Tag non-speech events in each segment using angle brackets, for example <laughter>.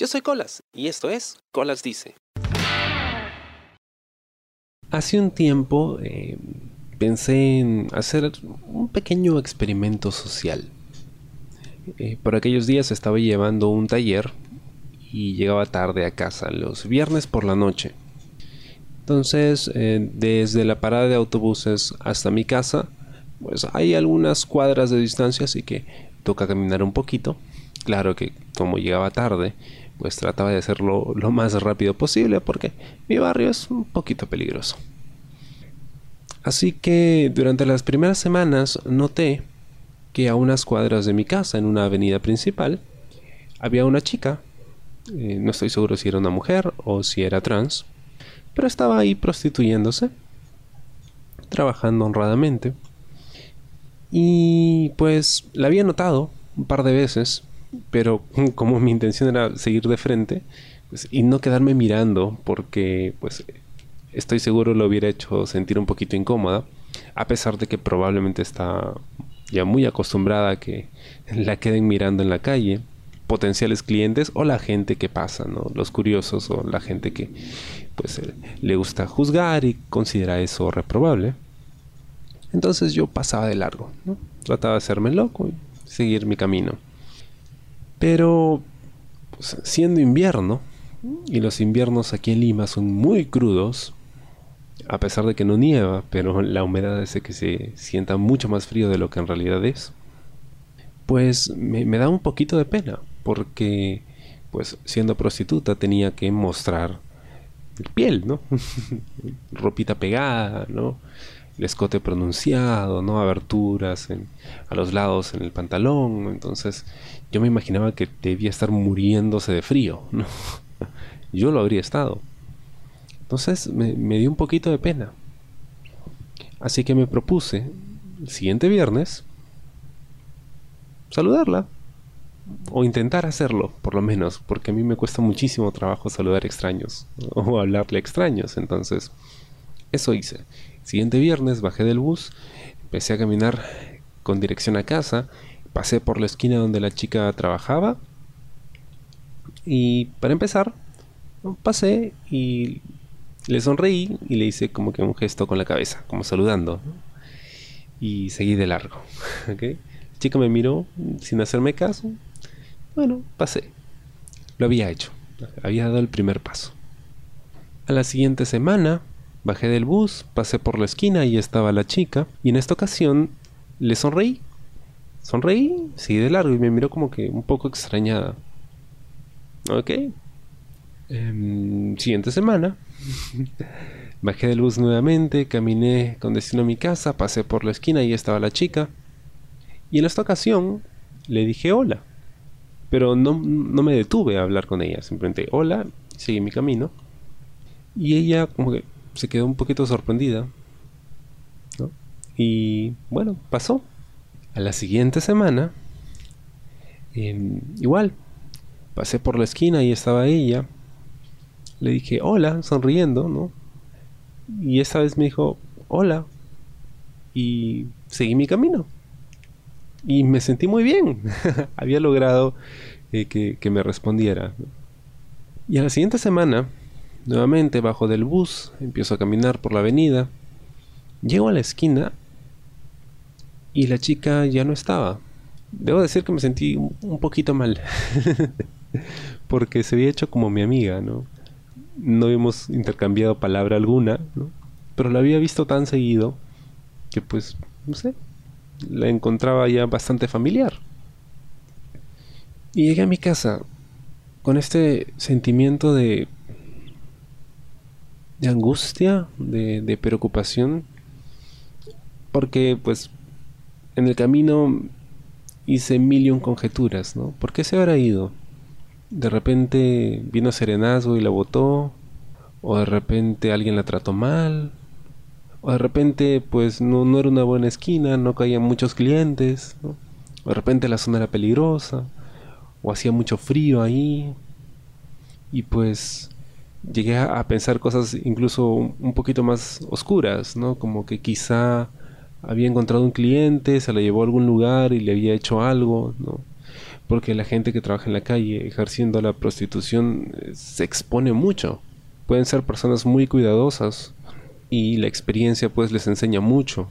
Yo soy Colas y esto es Colas Dice. Hace un tiempo eh, pensé en hacer un pequeño experimento social. Eh, por aquellos días estaba llevando un taller y llegaba tarde a casa los viernes por la noche. Entonces, eh, desde la parada de autobuses hasta mi casa, pues hay algunas cuadras de distancia, así que toca caminar un poquito. Claro que como llegaba tarde, pues trataba de hacerlo lo más rápido posible porque mi barrio es un poquito peligroso. Así que durante las primeras semanas noté que a unas cuadras de mi casa, en una avenida principal, había una chica, eh, no estoy seguro si era una mujer o si era trans, pero estaba ahí prostituyéndose, trabajando honradamente. Y pues la había notado un par de veces pero <laughs> como mi intención era seguir de frente pues, y no quedarme mirando porque pues estoy seguro lo hubiera hecho sentir un poquito incómoda a pesar de que probablemente está ya muy acostumbrada a que la queden mirando en la calle potenciales clientes o la gente que pasa, ¿no? Los curiosos o la gente que pues eh, le gusta juzgar y considera eso reprobable. Entonces yo pasaba de largo, ¿no? Trataba de hacerme loco y seguir mi camino. Pero pues, siendo invierno, y los inviernos aquí en Lima son muy crudos, a pesar de que no nieva, pero la humedad hace que se sienta mucho más frío de lo que en realidad es, pues me, da un poquito de pena, porque pues siendo prostituta tenía que mostrar piel, ¿no? <laughs> Ropita pegada, ¿no? El escote pronunciado, ¿no? Aberturas a los lados en el pantalón. Entonces yo me imaginaba que debía estar muriéndose de frío, <laughs> ¿no? yo lo habría estado. Entonces me, me dio un poquito de pena. Así que me propuse el siguiente viernes saludarla. O intentar hacerlo, por lo menos, porque a mí me cuesta muchísimo trabajo saludar extraños <laughs> o hablarle a extraños. Entonces, eso hice. Siguiente viernes bajé del bus, empecé a caminar con dirección a casa, pasé por la esquina donde la chica trabajaba y para empezar pasé y le sonreí y le hice como que un gesto con la cabeza, como saludando. Y seguí de largo. <laughs> La chica me miró sin hacerme caso. Bueno, pasé. Lo había hecho. Había dado el primer paso. A la siguiente semana Bajé del bus, pasé por la esquina y estaba la chica, y en esta ocasión le sonreí. Sonreí, seguí de largo y me miró como que un poco extrañada. Ok. Em, siguiente semana. <laughs> Bajé del bus nuevamente, caminé con destino a mi casa, pasé por la esquina y estaba la chica. Y en esta ocasión le dije hola. Pero no, no me detuve a hablar con ella, simplemente hola, seguí mi camino. Y ella como que se quedó un poquito sorprendida. Y bueno, pasó. A la siguiente semana, em, igual, pasé por la esquina y estaba ella. Le dije, hola, sonriendo, ¿no? Y esta vez me dijo, hola. Y seguí mi camino. Y me sentí muy bien. <laughs> Había logrado eh, que, que, me respondiera. Y a la siguiente semana Nuevamente bajo del bus, empiezo a caminar por la avenida. Llego a la esquina y la chica ya no estaba. Debo decir que me sentí un poquito mal. <laughs> Porque se había hecho como mi amiga, ¿no? No habíamos intercambiado palabra alguna, ¿no? Pero la había visto tan seguido que pues, no sé, la encontraba ya bastante familiar. Y llegué a mi casa con este sentimiento de de angustia, de, preocupación, porque pues en el camino hice mil y conjeturas, ¿no? ¿Por qué se habrá ido? De repente vino serenazgo y la botó, o de repente alguien la trató mal, o de repente pues no, no era una buena esquina, no caían muchos clientes, o de repente la zona era peligrosa, o hacía mucho frío ahí, y pues llegué a, pensar cosas incluso un, poquito más oscuras, ¿no? Como que quizá había encontrado un cliente, se lo llevó a algún lugar y le había hecho algo, ¿no? porque la gente que trabaja en la calle ejerciendo la prostitución eh, se expone mucho. Pueden ser personas muy cuidadosas y la experiencia pues les enseña mucho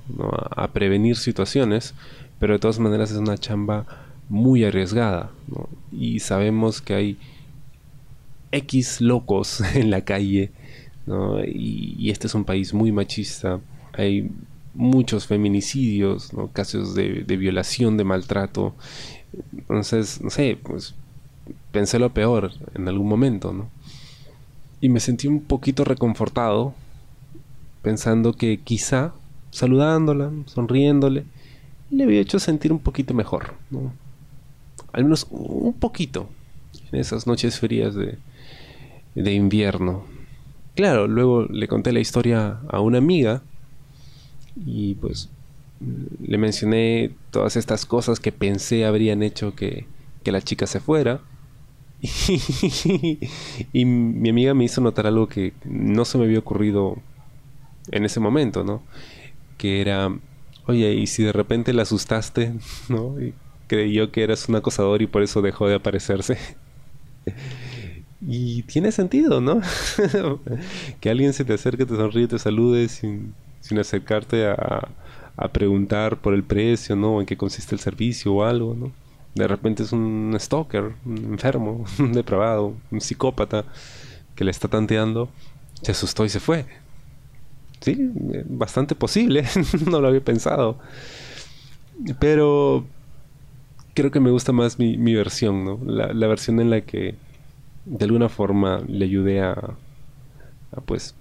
a, prevenir situaciones, pero de todas maneras es una chamba muy arriesgada y sabemos que hay X locos <laughs> en la calle y, este es un país muy machista, hay muchos feminicidios, casos de, de violación, de maltrato entonces, no sé, pues pensé lo peor en algún momento, ¿no? Y me sentí un poquito reconfortado, pensando que quizá saludándola, sonriéndole, le había hecho sentir un poquito mejor, ¿no? Al menos un poquito en esas noches frías de, de invierno. Claro, luego le conté la historia a una amiga y pues le mencioné todas estas cosas que pensé habrían hecho que, la chica se fuera. <laughs> y mi amiga me hizo notar algo que no se me había ocurrido en ese momento, ¿no? Que era, oye, ¿y si de repente la asustaste, <laughs> ¿no? Y creyó que eras un acosador y por eso dejó de aparecerse. Y tiene sentido, ¿no? <laughs> que alguien se te acerque, te sonríe, te salude sin, sin acercarte a, a preguntar por el precio, ¿no? En qué consiste el servicio o algo, ¿no? De repente es un stalker, un enfermo, <laughs> un depravado, un psicópata que le está tanteando, se asustó y se fue. Sí, bastante posible, <laughs> no lo había pensado. Pero creo que me gusta más mi, versión, ¿no? La, la, versión en la que de alguna forma le ayudé a, a pues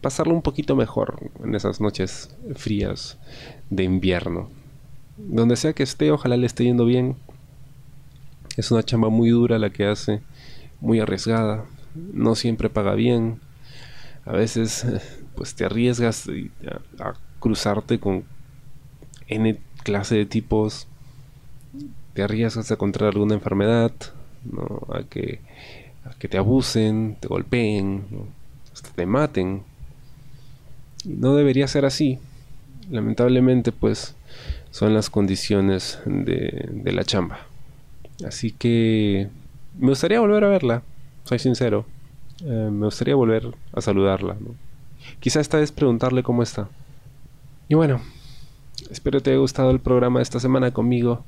pasarlo un poquito mejor en esas noches frías de invierno. Donde sea que esté, ojalá le esté yendo bien. Es una chamba muy dura la que hace, muy arriesgada, no siempre paga bien. A veces <laughs> pues te arriesgas a, cruzarte con N clase de tipos, te arriesgas a contraer alguna enfermedad, a, que, que te abusen, te golpeen, hasta te maten no debería ser así. Lamentablemente, pues son las condiciones de, la chamba. Así que me gustaría volver a verla, soy sincero. Eh, me gustaría volver a saludarla. Quizá esta vez preguntarle cómo está. Y bueno, espero te haya gustado el programa de esta semana conmigo.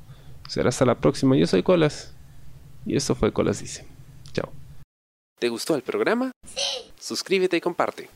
Será hasta la próxima. Yo soy Colas. Y esto fue Colas Dice. Chao. ¿Te gustó el programa? Sí. Suscríbete y comparte.